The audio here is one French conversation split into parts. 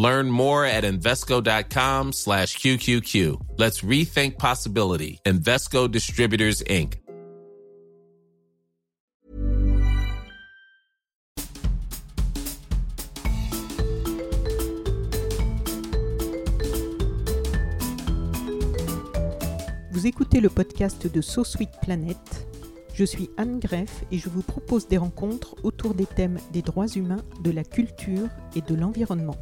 Learn more at Invesco.com slash QQQ. Let's rethink possibility. Invesco Distributors, Inc. Vous écoutez le podcast de So Sweet Planet. Je suis Anne Greff et je vous propose des rencontres autour des thèmes des droits humains, de la culture et de l'environnement.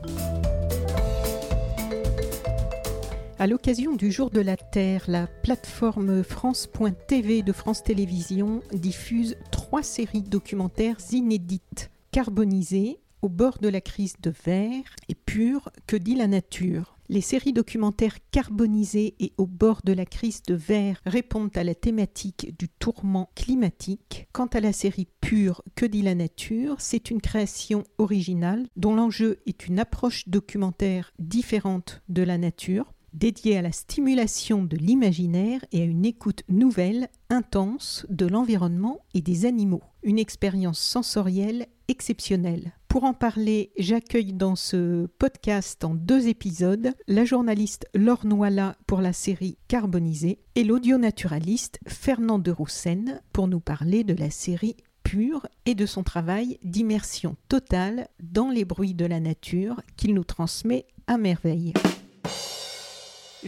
À l'occasion du Jour de la Terre, la plateforme France.tv de France Télévisions diffuse trois séries documentaires inédites, carbonisées, au bord de la crise de verre et pure, que dit la nature. Les séries documentaires carbonisées et au bord de la crise de verre répondent à la thématique du tourment climatique. Quant à la série pure Que dit la nature, c'est une création originale dont l'enjeu est une approche documentaire différente de la nature, dédiée à la stimulation de l'imaginaire et à une écoute nouvelle, intense de l'environnement et des animaux. Une expérience sensorielle exceptionnelle. Pour en parler, j'accueille dans ce podcast en deux épisodes la journaliste Laure Noila pour la série Carbonisée et l'audionaturaliste Fernand de Roussen pour nous parler de la série Pure et de son travail d'immersion totale dans les bruits de la nature qu'il nous transmet à merveille.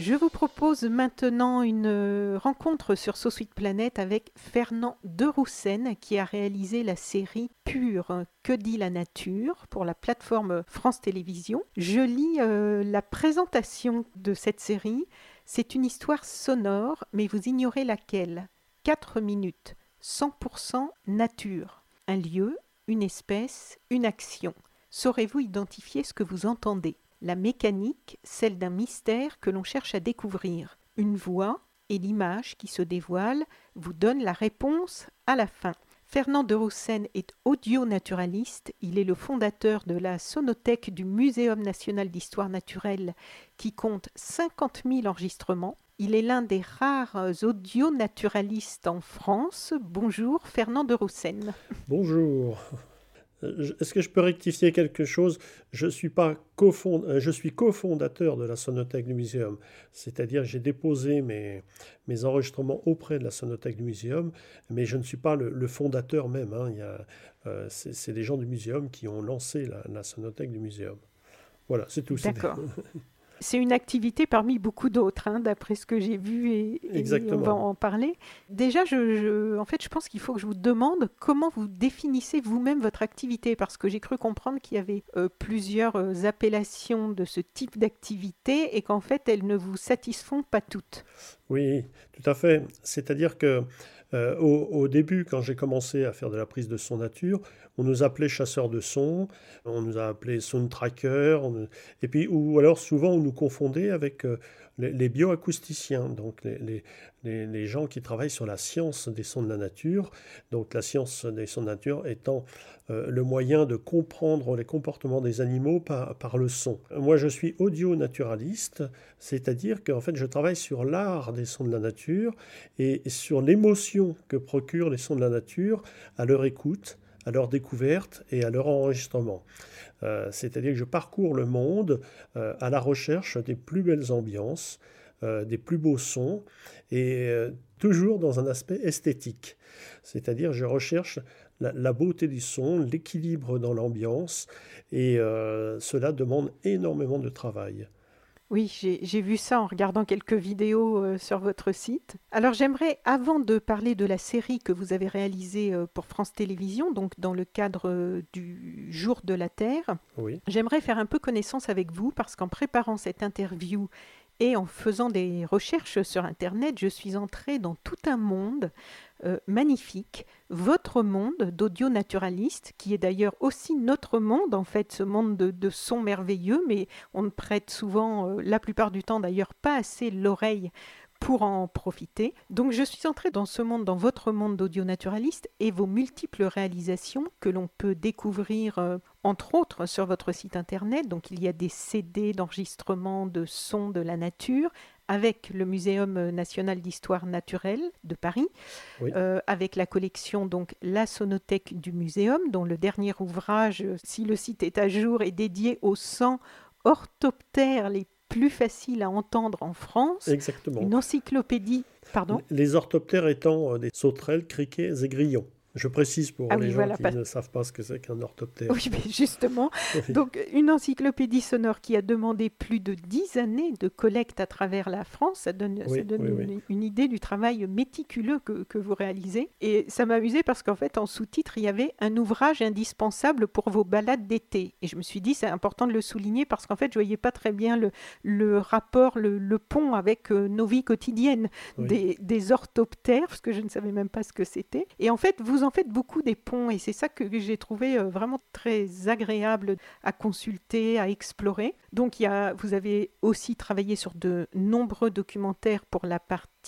Je vous propose maintenant une euh, rencontre sur So Sweet Planet avec Fernand de Roussen qui a réalisé la série Pure Que dit la nature pour la plateforme France Télévisions. Je lis euh, la présentation de cette série. C'est une histoire sonore, mais vous ignorez laquelle. 4 minutes, 100% nature. Un lieu, une espèce, une action. Saurez-vous identifier ce que vous entendez? La mécanique, celle d'un mystère que l'on cherche à découvrir. Une voix et l'image qui se dévoile vous donnent la réponse à la fin. Fernand de Roussen est audio-naturaliste. Il est le fondateur de la sonothèque du Muséum national d'histoire naturelle qui compte 50 000 enregistrements. Il est l'un des rares audio-naturalistes en France. Bonjour Fernand de Roussen. Bonjour. Est-ce que je peux rectifier quelque chose? Je suis pas euh, je suis cofondateur de la Sonothèque du Muséum, c'est-à-dire j'ai déposé mes, mes enregistrements auprès de la Sonothèque du Muséum, mais je ne suis pas le, fondateur même. Hein. Euh, c'est les gens du Muséum qui ont lancé la, la Sonothèque du Muséum. Voilà, c'est tout. D'accord. c'est une activité parmi beaucoup d'autres, hein, d'après ce que j'ai vu et, on va en parler. Déjà, je, en fait, je pense qu'il faut que je vous demande comment vous définissez vous-même votre activité, parce que j'ai cru comprendre qu'il y avait euh, plusieurs euh, appellations de ce type d'activité et qu'en fait, elles ne vous satisfont pas toutes. Oui, tout à fait. C'est-à-dire que euh, au, début, quand j'ai commencé à faire de la prise de son nature, on nous appelait chasseurs de son, on nous a appelé sound tracker, et puis ou alors souvent on nous confondait avec euh, les, bioacousticiens, donc les, gens qui travaillent sur la science des sons de la nature, donc la science des sons de la nature étant euh, le moyen de comprendre les comportements des animaux par, par le son. Moi, je suis audio-naturaliste, c'est-à-dire qu'en fait, je travaille sur l'art des sons de la nature et sur l'émotion que procurent les sons de la nature à leur écoute à leur découverte et à leur enregistrement. Euh, c'est-à-dire que je parcours le monde euh, à la recherche des plus belles ambiances, des plus beaux sons, et toujours dans un aspect esthétique. C'est-à-dire je recherche la, beauté du son, l'équilibre dans l'ambiance, et euh, cela demande énormément de travail. Oui, j'ai vu ça en regardant quelques vidéos euh, sur votre site. Alors j'aimerais, avant de parler de la série que vous avez réalisée euh, pour France Télévisions, donc dans le cadre du Jour de la Terre, j'aimerais faire un peu connaissance avec vous parce qu'en préparant cette interview Et en faisant des recherches sur Internet, je suis entrée dans tout un monde euh, magnifique, votre monde d'audio naturaliste, qui est d'ailleurs aussi notre monde, en fait, ce monde de, sons merveilleux, mais on ne prête souvent, euh, la plupart du temps d'ailleurs, pas assez l'oreille pour en profiter. Donc je suis entrée dans ce monde, dans votre monde d'audio naturaliste et vos multiples réalisations que l'on peut découvrir euh, entre autres sur votre site internet. Donc il y a des CD d'enregistrement de sons de la nature avec le Muséum national d'histoire naturelle de Paris, euh, avec la collection donc La Sonothèque du Muséum, dont le dernier ouvrage, si le site est à jour, est dédié aux 100 orthoptères les plus faciles à entendre en France. Exactement. Une encyclopédie, pardon. Les orthoptères étant euh, des sauterelles, criquets et grillons. Je précise pour ah les gens qui ne savent pas ce que c'est qu'un orthoptère. Oui, mais justement. Donc, une encyclopédie sonore qui a demandé plus de dix années de collecte à travers la France, ça donne, une, idée du travail méticuleux que, que vous réalisez. Et ça m'a amusé parce qu'en fait, en sous-titre, il y avait un ouvrage indispensable pour vos balades d'été. Et je me suis dit, c'est important de le souligner parce qu'en fait, je voyais pas très bien le, le rapport, le, le, pont avec euh, nos vies quotidiennes des, des orthoptères, parce que je ne savais même pas ce que c'était. Et en fait, vous en faites beaucoup des ponts et c'est ça que j'ai trouvé euh, vraiment très agréable à consulter, à explorer. Donc il y a, vous avez aussi travaillé sur de nombreux documentaires pour la partie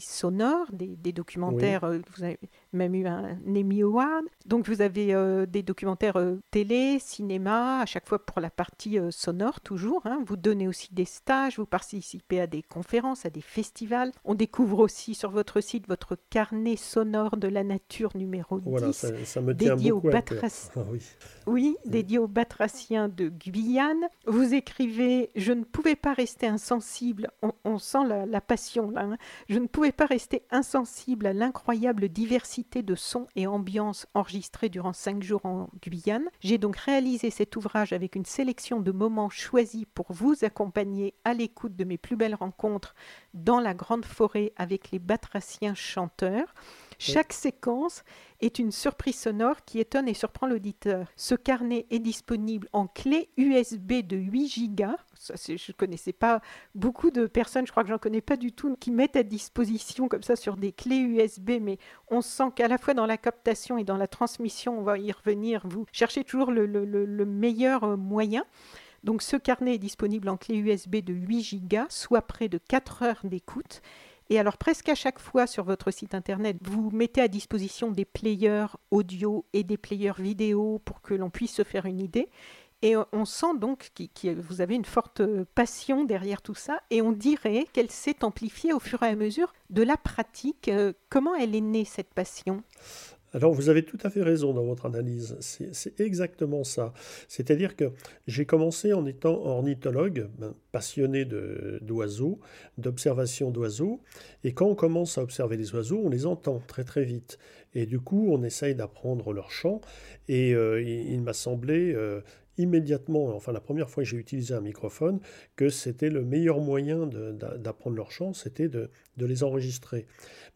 sonore, des, documentaires, euh, vous avez même eu un Emmy Award. Donc vous avez euh, des documentaires euh, télé, cinéma, à chaque fois pour la partie sonore toujours. Hein. Vous donnez aussi des stages, vous participez à des conférences, à des festivals. On découvre aussi sur votre site votre carnet sonore de la nature numéro 10, voilà, ça, me dédié aux batraciens. Ah oui, oui dédié aux batraciens de Guyane. Vous écrivez « Je ne pouvais pas rester insensible ». On, sent la, passion là. Hein. Je ne pouvais pas rester insensible à l'incroyable diversité de sons et ambiances enregistrés durant cinq jours en Guyane. J'ai donc réalisé cet ouvrage avec une sélection de moments choisis pour vous accompagner à l'écoute de mes plus belles rencontres dans la grande forêt avec les batraciens chanteurs. Chaque séquence est une surprise sonore qui étonne et surprend l'auditeur. Ce carnet est disponible en clé USB de 8 Go. Je ne connaissais pas beaucoup de personnes, je crois que j'en connais pas du tout, qui mettent à disposition comme ça sur des clés USB, mais on sent qu'à la fois dans la captation et dans la transmission, on va y revenir, vous cherchez toujours le, le meilleur euh, moyen. Donc ce carnet est disponible en clé USB de 8 Go, soit près de 4 heures d'écoute. Et alors presque à chaque fois sur votre site internet, vous mettez à disposition des players audio et des players vidéo pour que l'on puisse se faire une idée. Et on sent donc que vous avez une forte passion derrière tout ça, et on dirait qu'elle s'est amplifiée au fur et à mesure de la pratique. Euh, comment elle est née, cette passion? Alors vous avez tout à fait raison dans votre analyse, c'est exactement ça. C'est-à-dire que j'ai commencé en étant ornithologue, ben, passionné d'oiseaux, d'observation d'oiseaux, et quand on commence à observer les oiseaux, on les entend très très vite. Et du coup, on essaye d'apprendre leur chant, et euh, il, m'a semblé euh, immédiatement, enfin la première fois que j'ai utilisé un microphone, que c'était le meilleur moyen d'apprendre leur chant, c'était de, les enregistrer.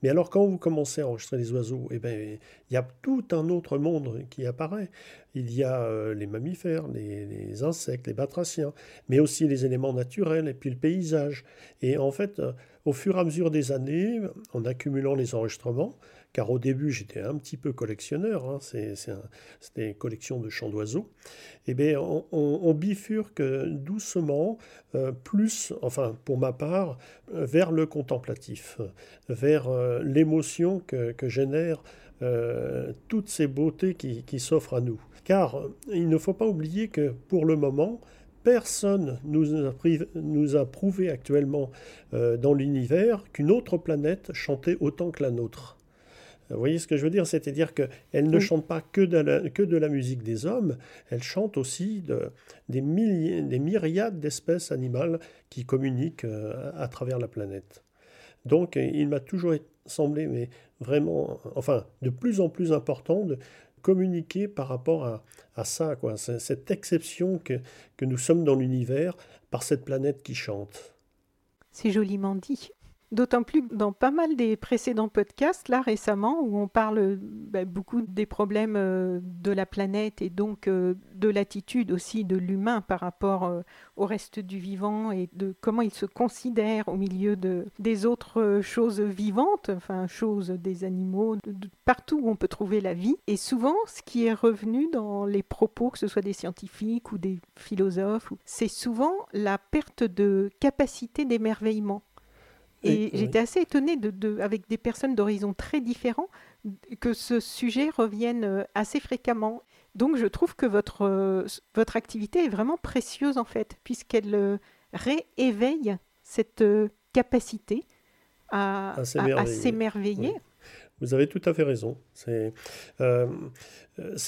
Mais alors quand vous commencez à enregistrer les oiseaux, eh ben, il y a tout un autre monde qui apparaît. Il y a euh, les mammifères, les, insectes, les batraciens, mais aussi les éléments naturels et puis le paysage. Et en fait, euh, au fur et à mesure des années, en accumulant les enregistrements, car au début j'étais un petit peu collectionneur, hein, c'était collection de chants d'oiseaux, et eh bien on, bifurque doucement, euh, plus, enfin pour ma part, vers le contemplatif, vers euh, l'émotion que, génèrent euh, toutes ces beautés qui, qui s'offrent à nous. Car il ne faut pas oublier que pour le moment, personne nous a, nous a prouvé actuellement dans l'univers qu'une autre planète chantait autant que la nôtre. Vous voyez ce que je veux dire? C'est-à-dire qu'elle ne chante pas que de, la, que de la musique des hommes, elle chante aussi de, des, milliers, des myriades d'espèces animales qui communiquent euh, à, travers la planète. Donc il m'a toujours semblé, mais vraiment, enfin, de plus en plus important de communiquer par rapport à, à ça, quoi, cette exception que, que nous sommes dans l'univers par cette planète qui chante. C'est joliment dit. D'autant plus dans pas mal des précédents podcasts, là récemment, où on parle bah, beaucoup des problèmes euh, de la planète et donc euh, de l'attitude aussi de l'humain par rapport euh, au reste du vivant et de comment il se considère au milieu de, des autres choses vivantes, enfin choses des animaux, partout où on peut trouver la vie. Et souvent, ce qui est revenu dans les propos, que ce soit des scientifiques ou des philosophes, c'est souvent la perte de capacité d'émerveillement. Et j'étais assez étonnée, de, avec des personnes d'horizons très différents, que ce sujet revienne euh, assez fréquemment. Donc je trouve que votre, euh, votre activité est vraiment précieuse en fait, puisqu'elle euh, rééveille cette capacité à, à s'émerveiller. Vous avez tout à fait raison. C'est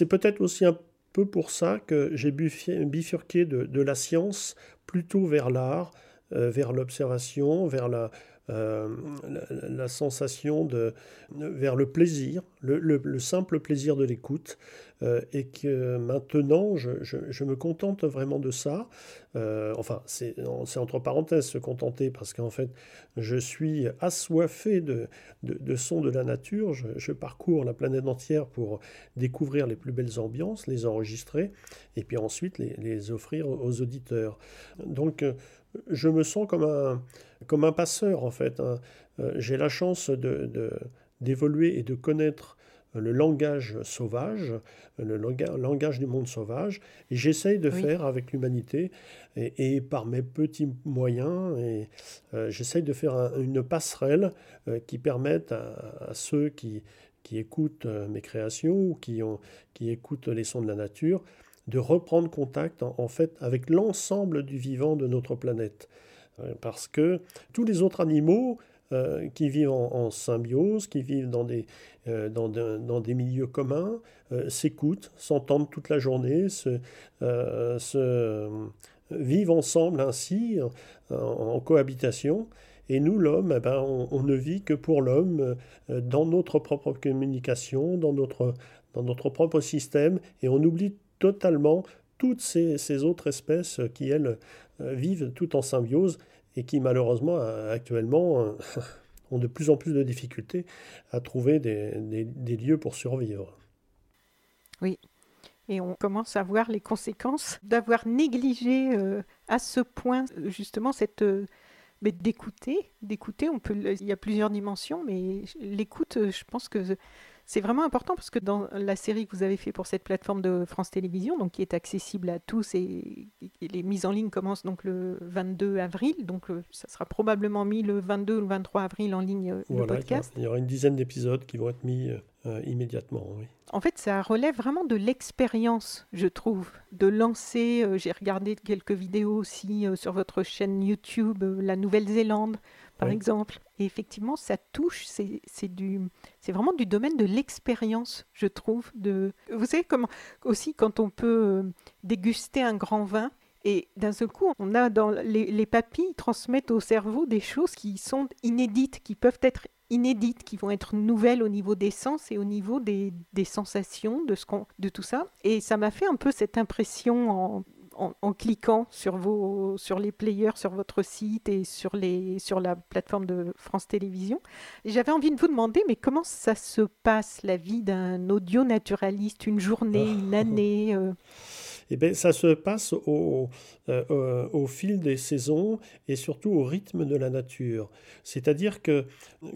peut-être aussi un peu pour ça que j'ai bifurqué de, de, la science plutôt vers l'art, vers l'observation, vers la, euh, la, sensation de, vers le plaisir, le, simple plaisir de l'écoute, euh, et que maintenant je, me contente vraiment de ça. Euh, enfin, c'est entre parenthèses se contenter, parce qu'en fait, je suis assoiffé de, de, sons de la nature. Je, parcours la planète entière pour découvrir les plus belles ambiances, les enregistrer, et puis ensuite les, les offrir aux auditeurs. Donc, je me sens comme un, comme un passeur en fait. Hein. Euh, j'ai la chance d'évoluer de, et de connaître le langage sauvage, le langage du monde sauvage, et j'essaye de faire avec l'humanité et, par mes petits moyens, et euh, j'essaye de faire une passerelle euh, qui permette à, ceux qui, qui écoutent mes créations ou qui, ont, qui écoutent les sons de la nature de reprendre contact en, fait avec l'ensemble du vivant de notre planète. Euh, parce que tous les autres animaux euh, qui vivent en, symbiose, qui vivent dans des, euh, dans, dans, des milieux communs, s'écoutent, s'entendent toute la journée, se, se vivent ensemble ainsi en, cohabitation. Et nous, l'homme, eh ben, on, on, ne vit que pour l'homme, dans notre propre communication, dans notre, dans notre propre système, et on oublie totalement toutes ces, autres espèces qui, elles, euh, vivent tout en symbiose et qui, malheureusement, euh, actuellement, euh, ont de plus en plus de difficultés à trouver des, lieux pour survivre. Oui, et on commence à voir les conséquences d'avoir négligé à ce point justement cette d'écouter, d'écouter. On peut, il y a plusieurs dimensions, mais l'écoute, je pense que c'est vraiment important parce que dans la série que vous avez fait pour cette plateforme de France Télévisions, donc qui est accessible à tous et, les mises en ligne commencent donc le 22 avril, donc euh, ça sera probablement mis le 22 ou le 23 avril en ligne euh, le podcast. Il y aura une dizaine d'épisodes qui vont être mis euh, immédiatement. Oui. En fait, ça relève vraiment de l'expérience, je trouve, de lancer. J'ai regardé quelques vidéos aussi sur votre chaîne YouTube, la Nouvelle-Zélande par exemple. Et effectivement, ça touche, c'est vraiment du domaine de l'expérience, je trouve. De, vous savez comment aussi quand on peut euh, déguster un grand vin, et d'un seul coup, on a dans les, les, papilles transmettent au cerveau des choses qui sont inédites, qui peuvent être inédites, qui vont être nouvelles au niveau des sens et au niveau des, des sensations, de, ce de tout ça. Et ça m'a fait un peu cette impression en, en, cliquant sur, vos, sur les players, sur votre site et sur, les, sur la plateforme de France Télévisions. J'avais envie de vous demander, mais comment ça se passe, la vie d'un audio naturaliste, une journée, ah. une année euh? Eh bien, ça se passe au, euh, au, fil des saisons et surtout au rythme de la nature. C'est-à-dire que,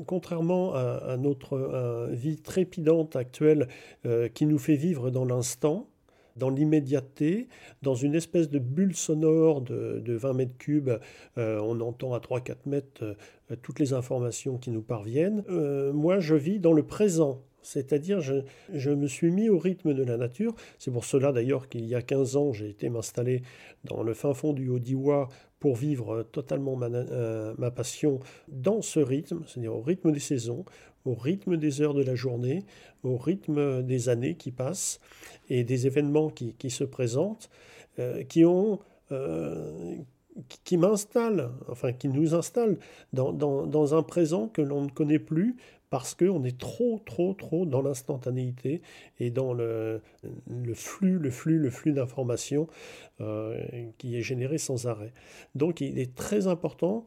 contrairement à, notre vie trépidante actuelle euh, qui nous fait vivre dans l'instant, dans l'immédiateté, dans une espèce de bulle sonore de, 20 mètres cubes. Euh, on entend à 3-4 mètres euh, toutes les informations qui nous parviennent. Euh, moi, je vis dans le présent. C'est-à-dire, je, je, me suis mis au rythme de la nature. C'est pour cela d'ailleurs qu'il y a 15 ans, j'ai été m'installer dans le fin fond du Haut-Diois pour vivre totalement ma, ma passion dans ce rythme, c'est-à-dire au rythme des saisons, au rythme des heures de la journée, au rythme des années qui passent et des événements qui, se présentent, euh, qui ont... Euh, enfin qui nous installent dans, un présent que l'on ne connaît plus parce qu'on est trop, trop, trop dans l'instantanéité et dans le, flux, le flux, le flux d'informations euh, qui est généré sans arrêt. Donc il est très important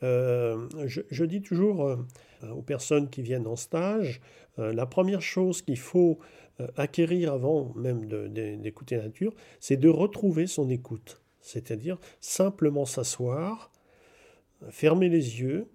je, dis toujours aux personnes qui viennent en stage, la première chose qu'il faut acquérir avant même d'écouter la nature, c'est de retrouver son écoute. C'est-à-dire simplement s'asseoir, fermer les yeux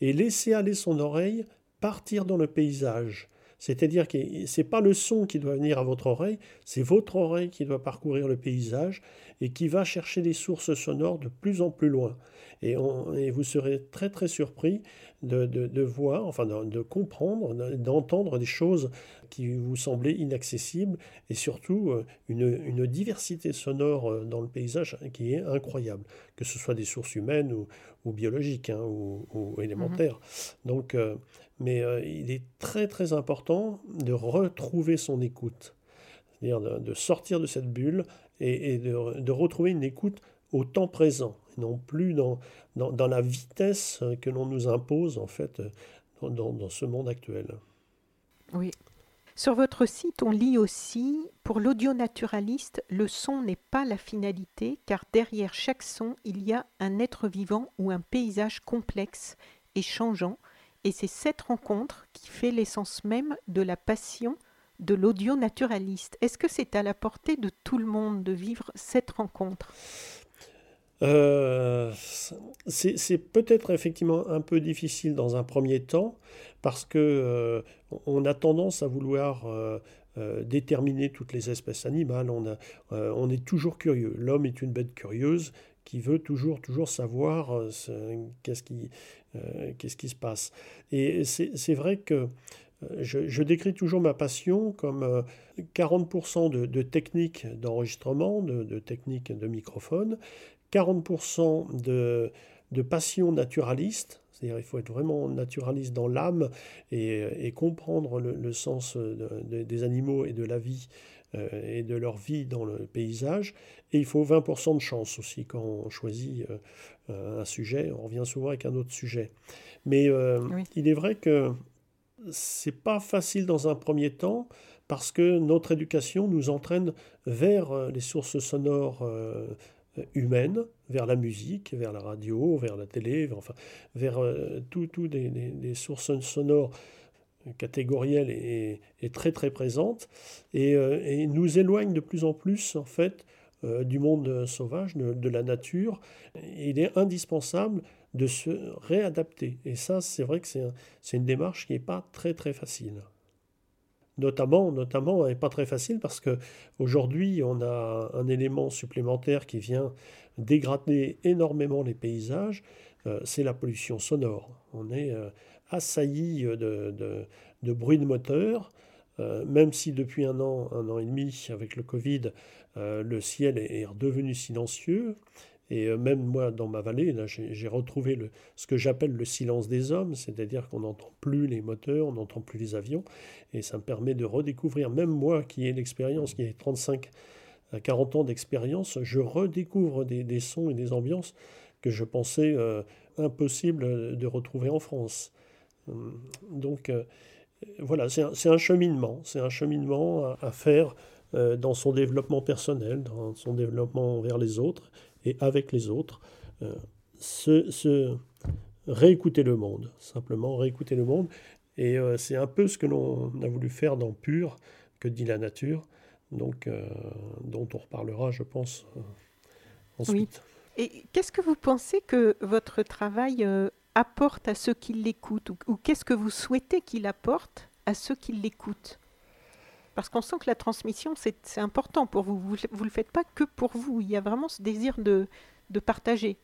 et laisser aller son oreille partir dans le paysage. C'est-à-dire que ce n'est pas le son qui doit venir à votre oreille, c'est votre oreille qui doit parcourir le paysage et qui va chercher des sources sonores de plus en plus loin. Et, vous serez très très surpris de, voir, enfin de, comprendre, d'entendre des choses qui vous semblaient inaccessibles et surtout euh, une, diversité sonore euh, dans le paysage qui est incroyable, que ce soit des sources humaines ou, biologiques hein, ou, élémentaires. Mhm. Donc, euh, mais il est très très important de retrouver son écoute, c'est-à-dire de, sortir de cette bulle et, de, retrouver une écoute au temps présent, non plus dans, dans, la vitesse que l'on nous impose en fait dans, dans ce monde actuel. Oui. Sur votre site, on lit aussi Pour l'audio naturaliste, le son n'est pas la finalité, car derrière chaque son, il y a un être vivant ou un paysage complexe et changeant, et c'est cette rencontre qui fait l'essence même de la passion de l'audio naturaliste. Est-ce que c'est à la portée de tout le monde de vivre cette rencontre? Euh, c'est peut-être effectivement un peu difficile dans un premier temps parce que euh, on a tendance à vouloir euh, déterminer toutes les espèces animales. On, est toujours curieux. L'homme est une bête curieuse qui veut toujours, toujours savoir qu'est-ce qui, qu'est-ce qui se passe. Et c'est vrai que je, décris toujours ma passion comme 40% de, de techniques d'enregistrement, de, de, techniques de microphone, 40% de, de passion naturaliste, c'est-à-dire il faut être vraiment naturaliste dans l'âme et, comprendre le, sens des animaux et de la vie euh, et de leur vie dans le paysage. Et il faut 20% de chance aussi quand on choisit euh, un sujet. On revient souvent avec un autre sujet. Mais euh, il est vrai que c'est pas facile dans un premier temps parce que notre éducation nous entraîne vers les sources sonores humaine vers la musique, vers la radio, vers la télé, enfin, vers euh, tout, tout des, sources sonores catégorielles et, très très présentes. Et, euh, nous éloigne de plus en plus en fait euh, du monde sauvage, de, la nature. Il est indispensable de se réadapter. Et ça c'est vrai que c'est une démarche qui n'est pas très très facile notamment, notamment, n'est pas très facile parce que aujourd'hui, on a un élément supplémentaire qui vient dégrader énormément les paysages, euh, c'est la pollution sonore. On est euh, assailli de, de, bruit de moteur, euh, même si depuis un an, un an et demi, avec le Covid, le ciel est redevenu silencieux, et euh, même moi, dans ma vallée, j'ai retrouvé ce que j'appelle le silence des hommes, c'est-à-dire qu'on n'entend plus les moteurs, on n'entend plus les avions, et ça me permet de redécouvrir, même moi qui ai l'expérience, qui ai 35 à 40 ans d'expérience, je redécouvre des, sons et des ambiances que je pensais euh, impossible de retrouver en France. Hum, donc euh, voilà, c'est un, cheminement, c'est un cheminement à, à faire dans son développement personnel, dans son développement vers les autres, et avec les autres, euh, se, réécouter le monde, simplement réécouter le monde. Et euh, c'est un peu ce que l'on a voulu faire dans Pur, que dit la nature, donc, euh, dont on reparlera, je pense, ensuite. Et qu'est-ce que vous pensez que votre travail apporte à ceux qui l'écoutent, ou qu'est-ce que vous souhaitez qu'il apporte à ceux qui l'écoutent? Parce qu'on sent que la transmission, c'est important pour vous. Vous ne le faites pas que pour vous. Il y a vraiment ce désir de, partager.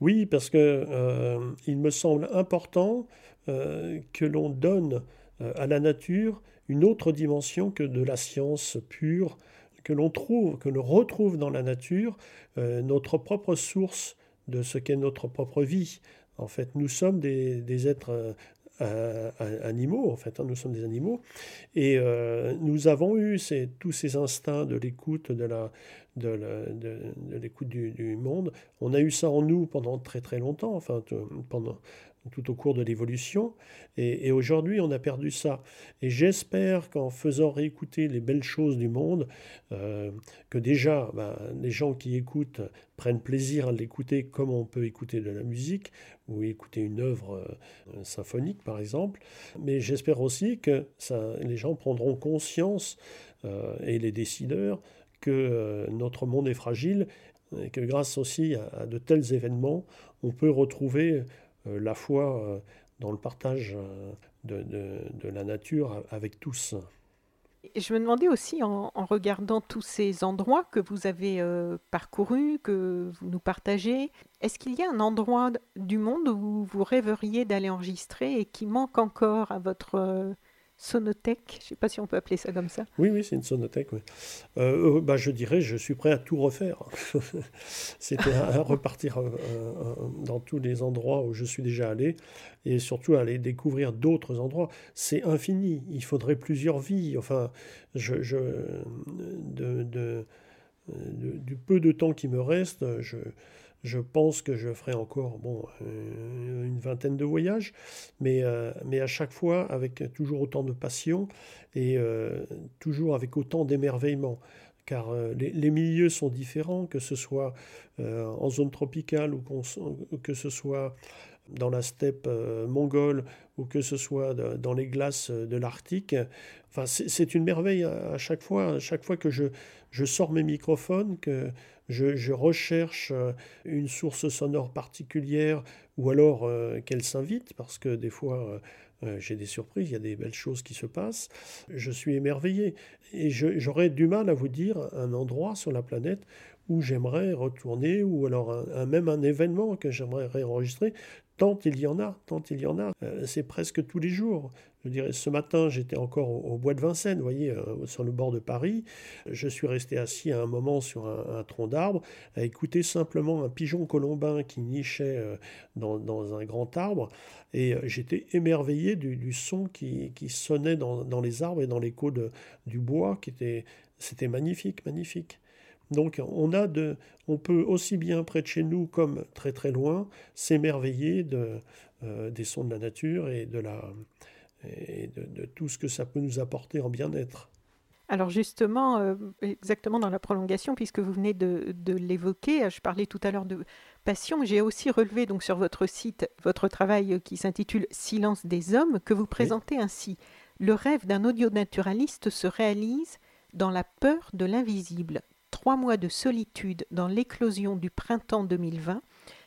Oui, parce que euh, il me semble important euh, que l'on donne euh, à la nature une autre dimension que de la science pure, que l'on trouve, que l'on retrouve dans la nature notre propre source de ce qu'est notre propre vie. En fait, nous sommes des êtres animaux, en fait, hein, nous sommes des animaux, et euh, nous avons eu tous ces instincts de l'écoute, de l'écoute du, monde. On a eu ça en nous pendant très très longtemps, enfin pendant tout au cours de l'évolution. Et, aujourd'hui, on a perdu ça. Et j'espère qu'en faisant réécouter les belles choses du monde, euh, que déjà, ben, les gens qui écoutent prennent plaisir à l'écouter comme on peut écouter de la musique ou écouter une œuvre euh, symphonique, par exemple. Mais j'espère aussi que les gens prendront conscience, euh, et les décideurs, que notre monde est fragile et que grâce aussi à de tels événements, on peut retrouver la foi euh, dans le partage euh, de, la nature avec tous. Je me demandais aussi, en, regardant tous ces endroits que vous avez parcourus, que vous nous partagez, est-ce qu'il y a un endroit du monde où vous rêveriez d'aller enregistrer et qui manque encore à votre sonothèque, je ne sais pas si on peut appeler ça comme ça. Oui, oui, c'est une sonothèque. Euh, euh, bah, je dirais, je suis prêt à tout refaire. C'était à, repartir euh, dans tous les endroits où je suis déjà allé et surtout aller découvrir d'autres endroits. C'est infini. Il faudrait plusieurs vies. Enfin, je de, du peu de temps qui me reste, je je pense que je ferai encore bon, euh, une vingtaine de voyages, mais, euh, mais à chaque fois avec toujours autant de passion et euh, toujours avec autant d'émerveillement. Car les, milieux sont différents, que ce soit en zone tropicale ou que ce soit dans la steppe mongole ou que ce soit dans les glaces de l'Arctique. Enfin, c'est une merveille à, chaque fois. Chaque fois que je, je sors mes microphones, que je, recherche euh, une source sonore particulière ou alors euh, qu'elle s'invite, parce que des fois euh, j'ai des surprises, il y a des belles choses qui se passent. Je suis émerveillé et j'aurais du mal à vous dire un endroit sur la planète où j'aimerais retourner, ou alors même un événement que j'aimerais réenregistrer, tant il y en a, tant il y en a. c'est presque tous les jours. Je dirais, ce matin, j'étais encore au, bois de Vincennes, vous voyez, euh, sur le bord de Paris. Je suis resté assis à un moment sur un, tronc d'arbre, à écouter simplement un pigeon colombin qui nichait euh, dans, un grand arbre. Et euh, j'étais émerveillé du, son qui, sonnait dans, les arbres et dans l'écho du bois, c'était magnifique, magnifique. Donc on, a de, on peut aussi bien près de chez nous comme très très loin s'émerveiller de, des sons de la nature et de la, et de, tout ce que ça peut nous apporter en bien-être. Alors justement, euh, exactement dans la prolongation, puisque vous venez de, l'évoquer, euh, je parlais tout à l'heure de passion, j'ai aussi relevé donc sur votre site votre travail qui s'intitule Silence des hommes, que vous présentez ainsi. Le rêve d'un audio-naturaliste se réalise dans la peur de l'invisible. Trois mois de solitude dans l'éclosion du printemps 2020,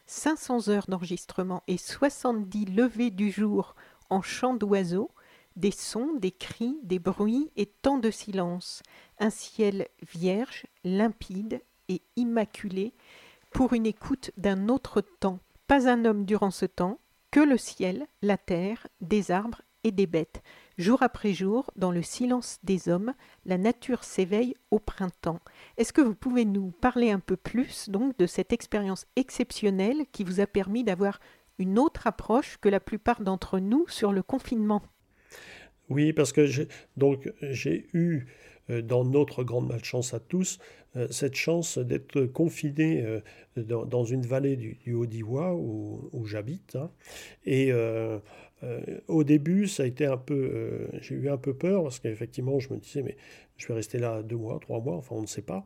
500 heures d'enregistrement et 70 levées du jour en chant d'oiseaux, des sons, des cris, des bruits et tant de silence, un ciel vierge, limpide et immaculé, pour une écoute d'un autre temps. Pas un homme durant ce temps, que le ciel, la terre, des arbres et des bêtes. Jour après jour, dans le silence des hommes, la nature s'éveille au printemps. Est-ce que vous pouvez nous parler un peu plus donc de cette expérience exceptionnelle qui vous a permis d'avoir une autre approche que la plupart d'entre nous sur le confinement? Oui, parce que j'ai, donc j'ai eu euh, dans notre grande malchance à tous, euh, cette chance d'être confiné euh, dans, une vallée du, Haut-Diois où, j'habite. Hein. Et au début, ça a été un peu, j'ai eu un peu peur parce qu'effectivement, je me disais, mais je vais rester là deux mois, trois mois, enfin on ne sait pas.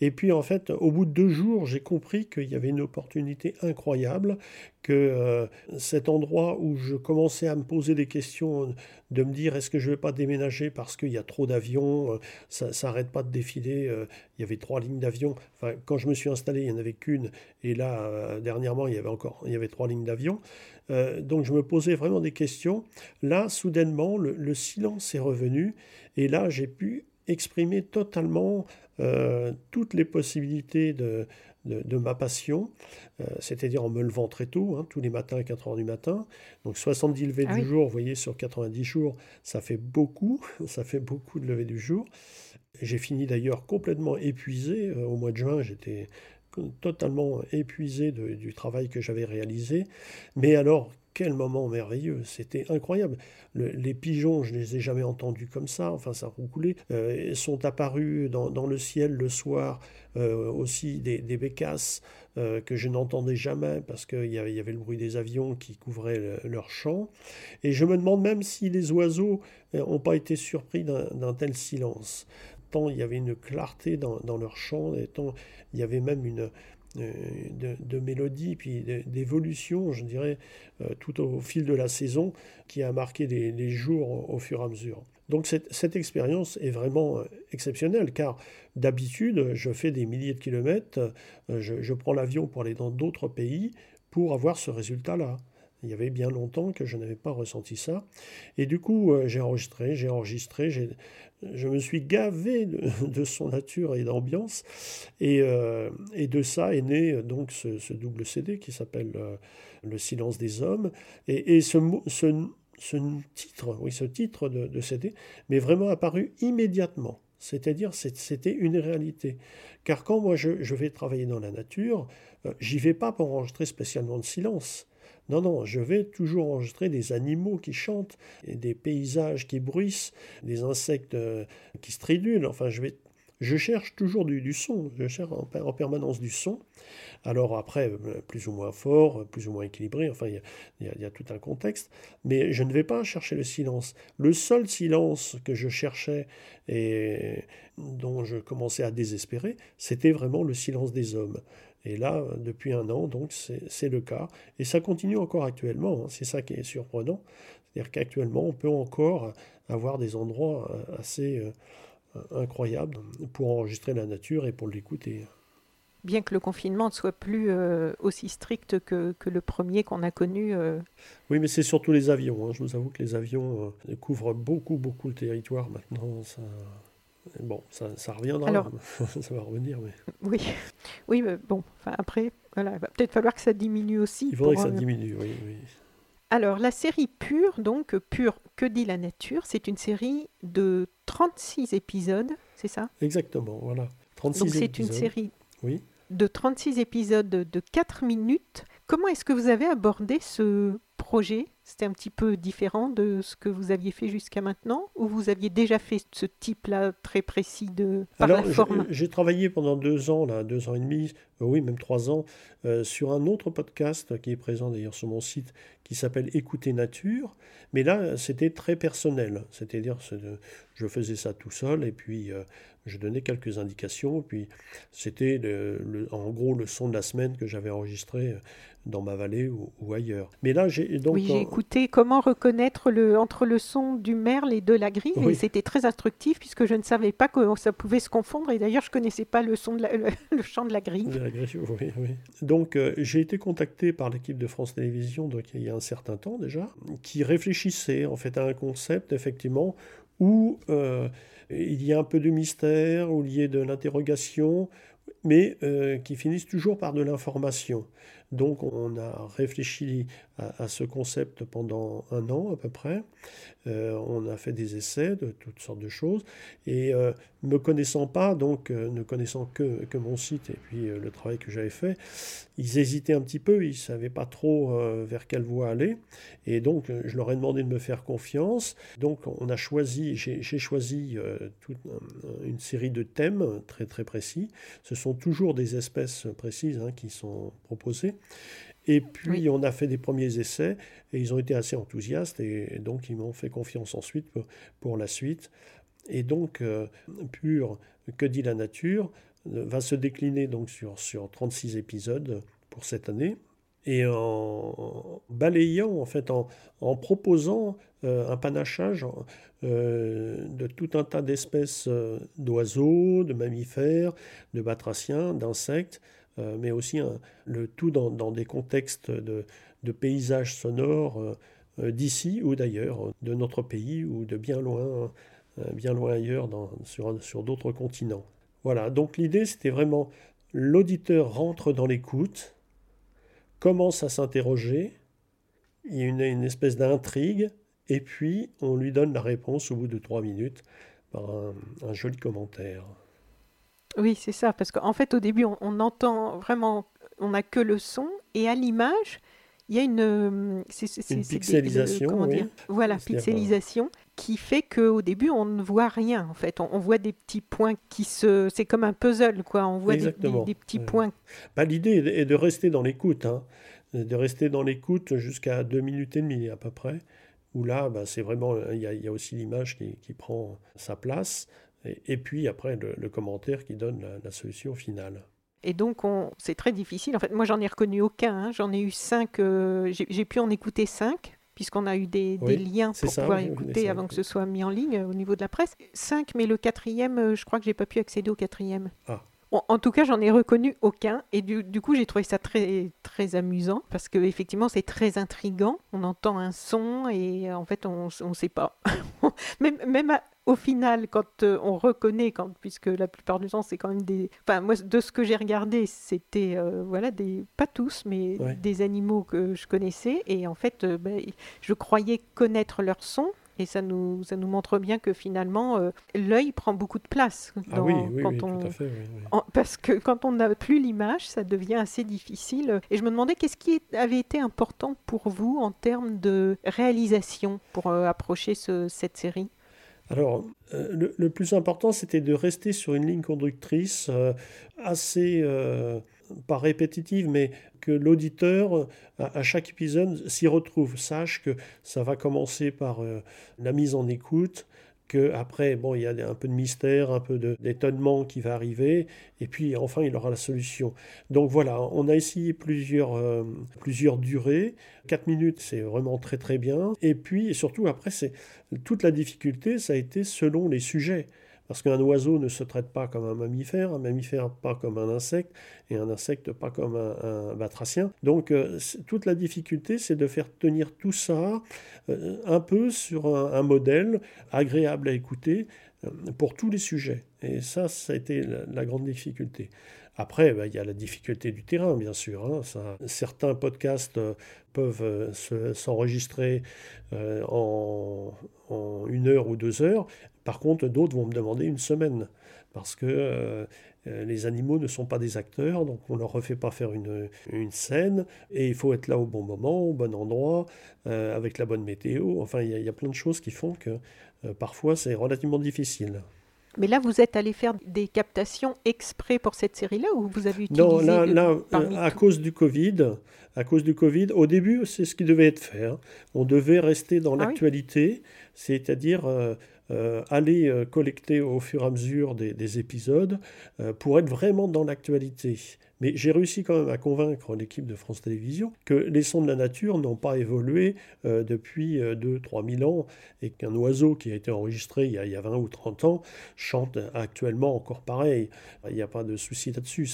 Et puis en fait, au bout de deux jours, j'ai compris qu'il y avait une opportunité incroyable, que euh, cet endroit où je commençais à me poser des questions, de me dire est-ce que je ne vais pas déménager parce qu'il y a trop d'avions, euh, ça n'arrête pas de défiler, euh, il y avait trois lignes d'avions. Enfin, quand je me suis installé, il n'y en avait qu'une, et là, dernièrement, il y avait encore il y avait trois lignes d'avions. Donc je me posais vraiment des questions. Là, soudainement, le silence est revenu, et là, j'ai pu exprimer totalement euh, toutes les possibilités de, de, ma passion, euh, c'est-à-dire en me levant très tôt, hein, tous les matins à 4 heures du matin. Donc 70 levées ah du jour, vous voyez, sur 90 jours, ça fait beaucoup, ça fait beaucoup de levées du jour. J'ai fini d'ailleurs complètement épuisé. Euh, au mois de juin, j'étais totalement épuisé du travail que j'avais réalisé. Mais alors, quel moment merveilleux, c'était incroyable. les pigeons, je ne les ai jamais entendus comme ça, enfin ça roucoulait, euh, sont apparus dans, le ciel le soir euh, aussi des, bécasses euh, que je n'entendais jamais parce qu'il y, avait, le bruit des avions qui couvraient leur champ. Et je me demande même si les oiseaux n'ont pas été surpris d'un tel silence. Tant il y avait une clarté dans, leur chant, et tant il y avait même une, euh, de, de, mélodie, puis d'évolution, je dirais, euh, tout au fil de la saison, qui a marqué les, jours au, fur et à mesure. Donc cette, expérience est vraiment euh, exceptionnelle, car d'habitude, je fais des milliers de kilomètres, je prends l'avion pour aller dans d'autres pays pour avoir ce résultat-là. Il y avait bien longtemps que je n'avais pas ressenti ça. Et du coup, euh, j'ai enregistré, j'ai enregistré, je me suis gavé de, son nature et d'ambiance. Et, euh, et, de ça est né donc ce, double CD qui s'appelle euh, Le silence des hommes. Et, ce, ce, titre, oui, ce titre de, CD m'est vraiment apparu immédiatement. C'est-à-dire, c'était une réalité. Car quand moi je, je vais travailler dans la nature, j'y vais pas pour enregistrer spécialement de silence. Non, non, je vais toujours enregistrer des animaux qui chantent, des paysages qui bruissent, des insectes euh, qui stridulent. Enfin, je, vais, je cherche toujours du, son, je cherche en, permanence du son. Alors après, euh, plus ou moins fort, plus ou moins équilibré, enfin, il y, a, tout un contexte. Mais je ne vais pas chercher le silence. Le seul silence que je cherchais et dont je commençais à désespérer, c'était vraiment le silence des hommes. Et là, depuis un an, donc c'est le cas. Et ça continue encore actuellement. Hein. C'est ça qui est surprenant. C'est-à-dire qu'actuellement, on peut encore avoir des endroits euh, assez euh, incroyables pour enregistrer la nature et pour l'écouter. Bien que le confinement ne soit plus euh, aussi strict que, que le premier qu'on a connu. Oui, mais c'est surtout les avions. Hein. Je vous avoue que les avions couvrent beaucoup, beaucoup le territoire maintenant. Ça, Bon, ça, ça reviendra, Alors, ça va revenir. Mais... Oui, oui mais bon, enfin, après, voilà, il va peut-être falloir que ça diminue aussi. Il faudrait que ça euh, diminue, oui, oui. Alors, la série Pure, donc Pure, que dit la nature, c'est une série de 36 épisodes, c'est ça? Exactement, voilà. 36 donc, c'est une série oui. de 36 épisodes de 4 minutes. Comment est-ce que vous avez abordé ce projet? C'était un petit peu différent de ce que vous aviez fait jusqu'à maintenant Ou vous aviez déjà fait ce type-là très précis de par Alors, J'ai travaillé pendant deux ans, là, deux ans et demi, euh, oui, même trois ans, euh, sur un autre podcast qui est présent d'ailleurs sur mon site, qui s'appelle Écouter Nature. Mais là, c'était très personnel. C'est-à-dire, je faisais ça tout seul et puis euh, je donnais quelques indications. Puis c'était en gros le son de la semaine que j'avais enregistré dans ma vallée ou, ailleurs. Mais là, j'ai donc. Oui, écouté comment reconnaître le, entre le son du merle et de la grille, et c'était très instructif puisque je ne savais pas que ça pouvait se confondre, et d'ailleurs, je ne connaissais pas le, son de le, chant de la grille. oui, oui. Donc, euh, j'ai été contacté par l'équipe de France Télévisions, donc il y a un certain temps déjà, qui réfléchissait en fait à un concept, effectivement, où euh, il y a un peu de mystère, où il y a de l'interrogation, mais euh, qui finissent toujours par de l'information. Donc on a réfléchi à, ce concept pendant un an à peu près. Euh, on a fait des essais de toutes sortes de choses. Et euh, me connaissant pas, donc euh, ne connaissant que, que, mon site et puis le travail que j'avais fait, ils hésitaient un petit peu, ils ne savaient pas trop vers quelle voie aller. Et donc je leur ai demandé de me faire confiance. Donc on a choisi, j'ai choisi toute une série de thèmes très très précis. Ce sont toujours des espèces précises hein, qui sont proposées. Et puis, on a fait des premiers essais et ils ont été assez enthousiastes et donc ils m'ont fait confiance ensuite pour, la suite. Et donc, euh, Pur, que dit la nature, euh, va se décliner donc sur, sur 36 épisodes pour cette année. Et en balayant, en fait, en, en proposant euh, un panachage de tout un tas d'espèces d'oiseaux, de mammifères, de batraciens, d'insectes, euh, mais aussi le tout dans, des contextes de, paysages sonores euh, euh, d'ici ou d'ailleurs, de notre pays ou de bien loin, bien loin ailleurs sur, sur d'autres continents. Voilà, donc l'idée c'était vraiment l'auditeur rentre dans l'écoute, commence à s'interroger, il y a une, espèce d'intrigue, et puis on lui donne la réponse au bout de trois minutes par un joli commentaire. Oui, c'est ça, parce qu'en fait, au début, on, entend vraiment, on n'a que le son, et à l'image, Il y a une, une pixelisation, comment dire Voilà, pixelisation qui fait qu'au début, on ne voit rien, en fait. On, voit des petits points qui se... C'est comme un puzzle, quoi. On voit des, des, petits points. Bah, L'idée est de rester dans l'écoute, hein. de rester dans l'écoute jusqu'à deux minutes et demie, à peu près. Où là, bah, c'est vraiment... Il y, a, aussi l'image qui, qui, prend sa place. Et, puis, après, le, commentaire qui donne la, solution finale. Et donc, c'est très difficile. En fait, moi, j'en ai reconnu aucun. Hein. J'en ai eu cinq. Euh, j'ai pu en écouter cinq puisqu'on a eu des, liens pour pouvoir écouter avant que ce soit mis en ligne au niveau de la presse. Cinq, mais le quatrième, euh, je crois que j'ai pas pu accéder au quatrième. Ah. en tout cas, j'en ai reconnu aucun. Et du, coup, j'ai trouvé ça très, très amusant parce que effectivement, c'est très intrigant. On entend un son et en fait, on ne sait pas. même, même au final, quand euh, on reconnaît, quand, puisque la plupart du temps, c'est quand même des. Enfin, moi, de ce que j'ai regardé, c'était, euh, voilà, des. Pas tous, mais des animaux que je connaissais. Et en fait, euh, ben, je croyais connaître leur son. Et ça nous, ça nous montre bien que finalement, l'œil prend beaucoup de place. ah oui, oui, quand on... tout à fait. parce que quand on n'a plus l'image, ça devient assez difficile. Et je me demandais qu'est-ce qui avait été important pour vous en termes de réalisation pour approcher ce, cette série? Alors, euh, le, plus important, c'était de rester sur une ligne conductrice euh, assez, euh, pas répétitive, mais que l'auditeur, à, chaque épisode, s'y retrouve, sache que ça va commencer par la mise en écoute, que après bon il y a un peu de mystère, un peu d'étonnement qui va arriver, et puis enfin il aura la solution. Donc voilà, on a essayé plusieurs, euh, plusieurs durées. 4 minutes c'est vraiment très très bien. Et puis et surtout après c'est toute la difficulté ça a été selon les sujets. Parce qu'un oiseau ne se traite pas comme un mammifère, un mammifère pas comme un insecte, et un insecte pas comme un, batracien. Donc euh, toute la difficulté, c'est de faire tenir tout ça euh, un peu sur un, modèle agréable à écouter euh, pour tous les sujets. Et ça, ça a été la, grande difficulté. Après, bah, il y a la difficulté du terrain, bien sûr. Hein. Certains podcasts peuvent s'enregistrer en, en, une heure ou deux heures, par contre, d'autres vont me demander une semaine parce que euh, euh, les animaux ne sont pas des acteurs, donc on ne leur refait pas faire une, scène, et il faut être là au bon moment, au bon endroit, euh, avec la bonne météo. Enfin, il y, a plein de choses qui font que parfois c'est relativement difficile. Mais là, vous êtes allé faire des captations exprès pour cette série-là ou vous avez utilisé Non, là, là à cause du Covid, à cause du Covid, au début, c'est ce qui devait être fait. Hein. On devait rester dans ah l'actualité, c'est-à-dire euh, aller euh, collecter au fur et à mesure des, épisodes euh, pour être vraiment dans l'actualité. Mais j'ai réussi quand même à convaincre l'équipe de France Télévisions que les sons de la nature n'ont pas évolué euh, depuis 2-3 000 ans et qu'un oiseau qui a été enregistré il y, a, il y, a, 20 ou 30 ans chante actuellement encore pareil. Il n'y a pas de souci là-dessus.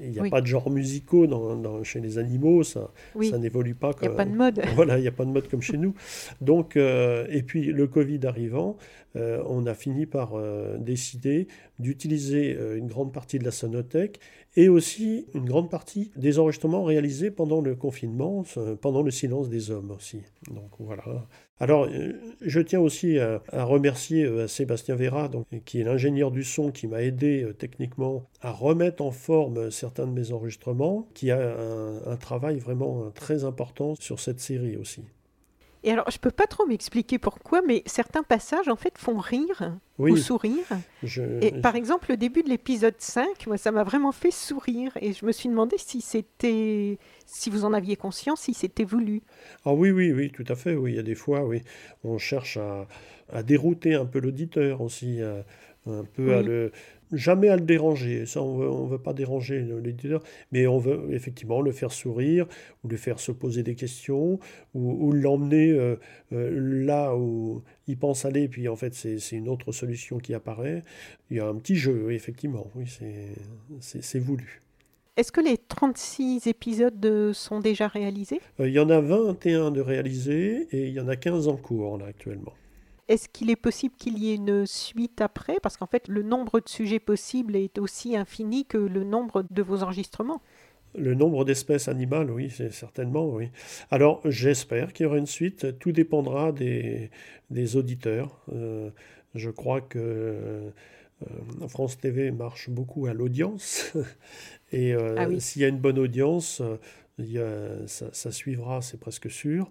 Il n'y a, pas de genres musicaux dans, chez les animaux. Ça, ça n'évolue pas. Il n'y a pas de mode. Voilà, il n'y a pas de mode comme chez nous. Donc, euh, et puis le Covid arrivant, euh, on a fini par décider d'utiliser une grande partie de la sonothèque et aussi une grande partie des enregistrements réalisés pendant le confinement, pendant le silence des hommes aussi. Donc voilà. Alors, euh, je tiens aussi à, remercier euh, Sébastien Vera, donc, qui est l'ingénieur du son qui m'a aidé euh, techniquement à remettre en forme certains de mes enregistrements, qui a un travail vraiment très important sur cette série aussi. Et alors, je peux pas trop m'expliquer pourquoi, mais certains passages, en fait, font rire ou sourire. Et par exemple, le début de l'épisode 5, moi, ça m'a vraiment fait sourire. Et je me suis demandé si c'était, si vous en aviez conscience, si c'était voulu. Ah oui, oui, oui, tout à fait. Oui, il y a des fois, oui, on cherche à, dérouter un peu l'auditeur aussi, un peu à le jamais à le déranger. Ça, on ne veut pas déranger l'éditeur, mais on veut effectivement le faire sourire, ou le faire se poser des questions, ou, l'emmener euh, euh, là où il pense aller, puis en fait, c'est une autre solution qui apparaît. Il y a un petit jeu, effectivement, oui, c'est voulu. Est-ce que les 36 épisodes sont déjà réalisés? Euh, Il y en a 21 de réalisés et il y en a 15 en cours là actuellement. Est-ce qu'il est possible qu'il y ait une suite après? Parce qu'en fait, le nombre de sujets possibles est aussi infini que le nombre de vos enregistrements. Le nombre d'espèces animales, oui, c'est certainement, oui. Alors, j'espère qu'il y aura une suite. Tout dépendra des, des auditeurs. Euh, je crois que euh, France TV marche beaucoup à l'audience. Et euh, ah s'il y a une bonne audience, ça, suivra, c'est presque sûr.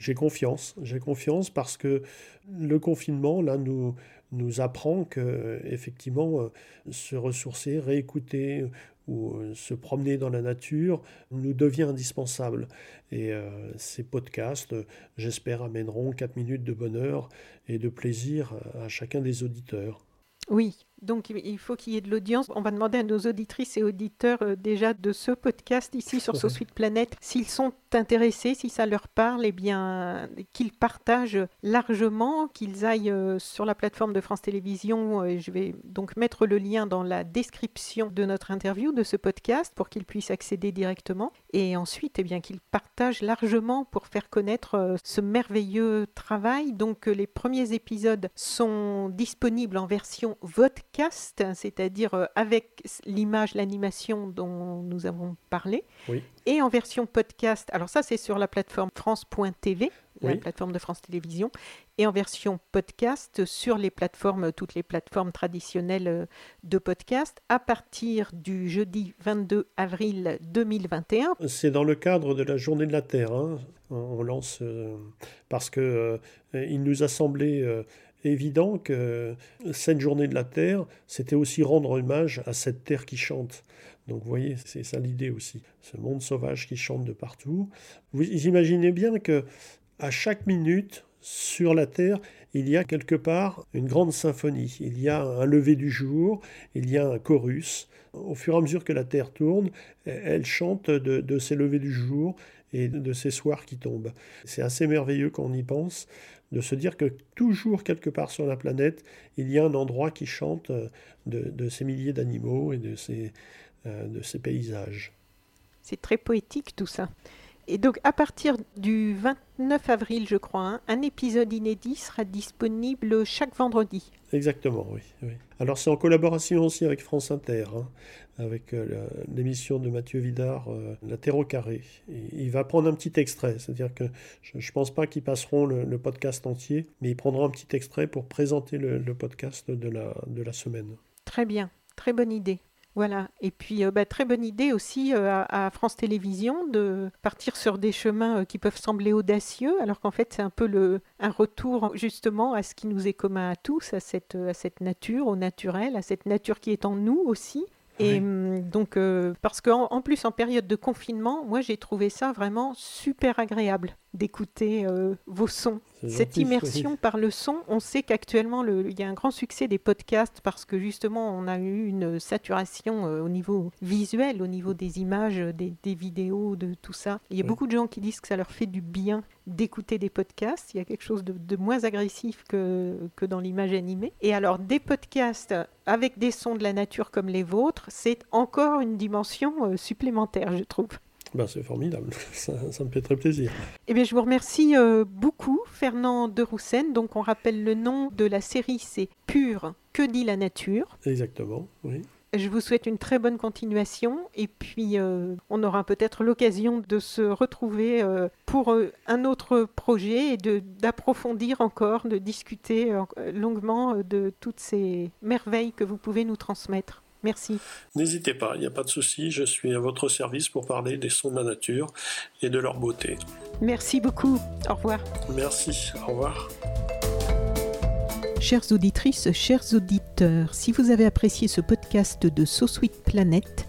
J'ai confiance, j'ai confiance parce que le confinement, là, nous, apprend que, effectivement, euh, se ressourcer, réécouter ou euh, se promener dans la nature nous devient indispensable. Et euh, ces podcasts, j'espère, amèneront 4 minutes de bonheur et de plaisir à chacun des auditeurs. Oui, donc il faut qu'il y ait de l'audience. On va demander à nos auditrices et auditeurs euh, déjà de ce podcast ici sur SoSuite Suite Planète s'ils sont intéressés, si ça leur parle, eh bien qu'ils partagent largement, qu'ils aillent euh, sur la plateforme de France Télévisions. Et je vais donc mettre le lien dans la description de notre interview de ce podcast pour qu'ils puissent accéder directement. Et ensuite, eh bien qu'ils partagent largement pour faire connaître euh, ce merveilleux travail. Donc les premiers épisodes sont disponibles en version vodka c'est-à-dire euh, avec l'image, l'animation dont nous avons parlé, et en version podcast. Alors ça, c'est sur la plateforme France.tv, la plateforme de France Télévisions, et en version podcast sur les plateformes, toutes les plateformes traditionnelles euh, de podcast, à partir du jeudi 22 avril 2021. C'est dans le cadre de la Journée de la Terre. Hein. On lance euh, parce que il nous a semblé évident que cette journée de la Terre, c'était aussi rendre hommage à cette terre qui chante. Donc vous voyez, c'est ça l'idée aussi, ce monde sauvage qui chante de partout. Vous imaginez bien que à chaque minute sur la Terre, il y a quelque part une grande symphonie. Il y a un lever du jour, il y a un chorus. Au fur et à mesure que la Terre tourne, elle chante de, de ces levées du jour et de ces soirs qui tombent. C'est assez merveilleux quand on y pense de se dire que toujours quelque part sur la planète, il y a un endroit qui chante euh, de, ces milliers d'animaux et euh, de ces paysages. C'est très poétique tout ça. Et donc, à partir du 29 avril, je crois, hein, un épisode inédit sera disponible chaque vendredi. Exactement, oui. Alors, c'est en collaboration aussi avec France Inter, hein, avec euh, l'émission de Mathieu Vidard, euh, La Terre au carré. il va prendre un petit extrait, c'est-à-dire que je ne pense pas qu'ils passeront le, podcast entier, mais il prendra un petit extrait pour présenter le, le podcast de la, de la semaine. Très bien, très bonne idée. Voilà. Et puis, euh, bah, très bonne idée aussi euh, à, France Télévisions de partir sur des chemins euh, qui peuvent sembler audacieux, alors qu'en fait, c'est un peu le, un retour justement à ce qui nous est commun à tous, à cette, à cette nature, au naturel, à cette nature qui est en nous aussi. Et hum, donc, parce qu'en en plus, en période de confinement, moi, j'ai trouvé ça vraiment super agréable d'écouter vos sons. Cette immersion par le son, on sait qu'actuellement, il y a un grand succès des podcasts parce que justement, on a eu une saturation euh, au niveau visuel, au niveau des images, des, vidéos, de tout ça. Il y a beaucoup de gens qui disent que ça leur fait du bien d'écouter des podcasts. Il y a quelque chose de, moins agressif que, que dans l'image animée. Et alors, des podcasts avec des sons de la nature comme les vôtres, c'est encore une dimension euh, supplémentaire, je trouve. Ben, c'est formidable, ça, me fait très plaisir. Eh bien, je vous remercie euh, beaucoup, Fernand de Roussen. Donc, on rappelle le nom de la série, c'est Pure, que dit la nature Exactement, oui. Je vous souhaite une très bonne continuation et puis euh, on aura peut-être l'occasion de se retrouver euh, pour un autre projet et d'approfondir encore, de discuter longuement de toutes ces merveilles que vous pouvez nous transmettre. Merci. N'hésitez pas, il n'y a pas de souci, je suis à votre service pour parler des sons de la nature et de leur beauté. Merci beaucoup, au revoir. Merci, au revoir. Chères auditrices, chers auditeurs, si vous avez apprécié ce podcast de So Sweet Planet,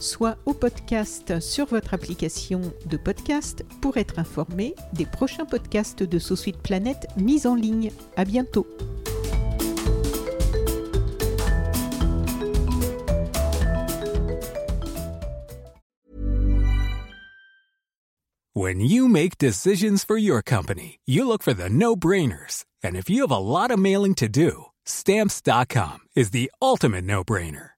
soit au podcast sur votre application de podcast pour être informé des prochains podcasts de Sous Suite Planète mis en ligne. À bientôt. When you make decisions for your company, you look for the no-brainers. And if you have a lot of mailing to do, stamps.com is the ultimate no-brainer.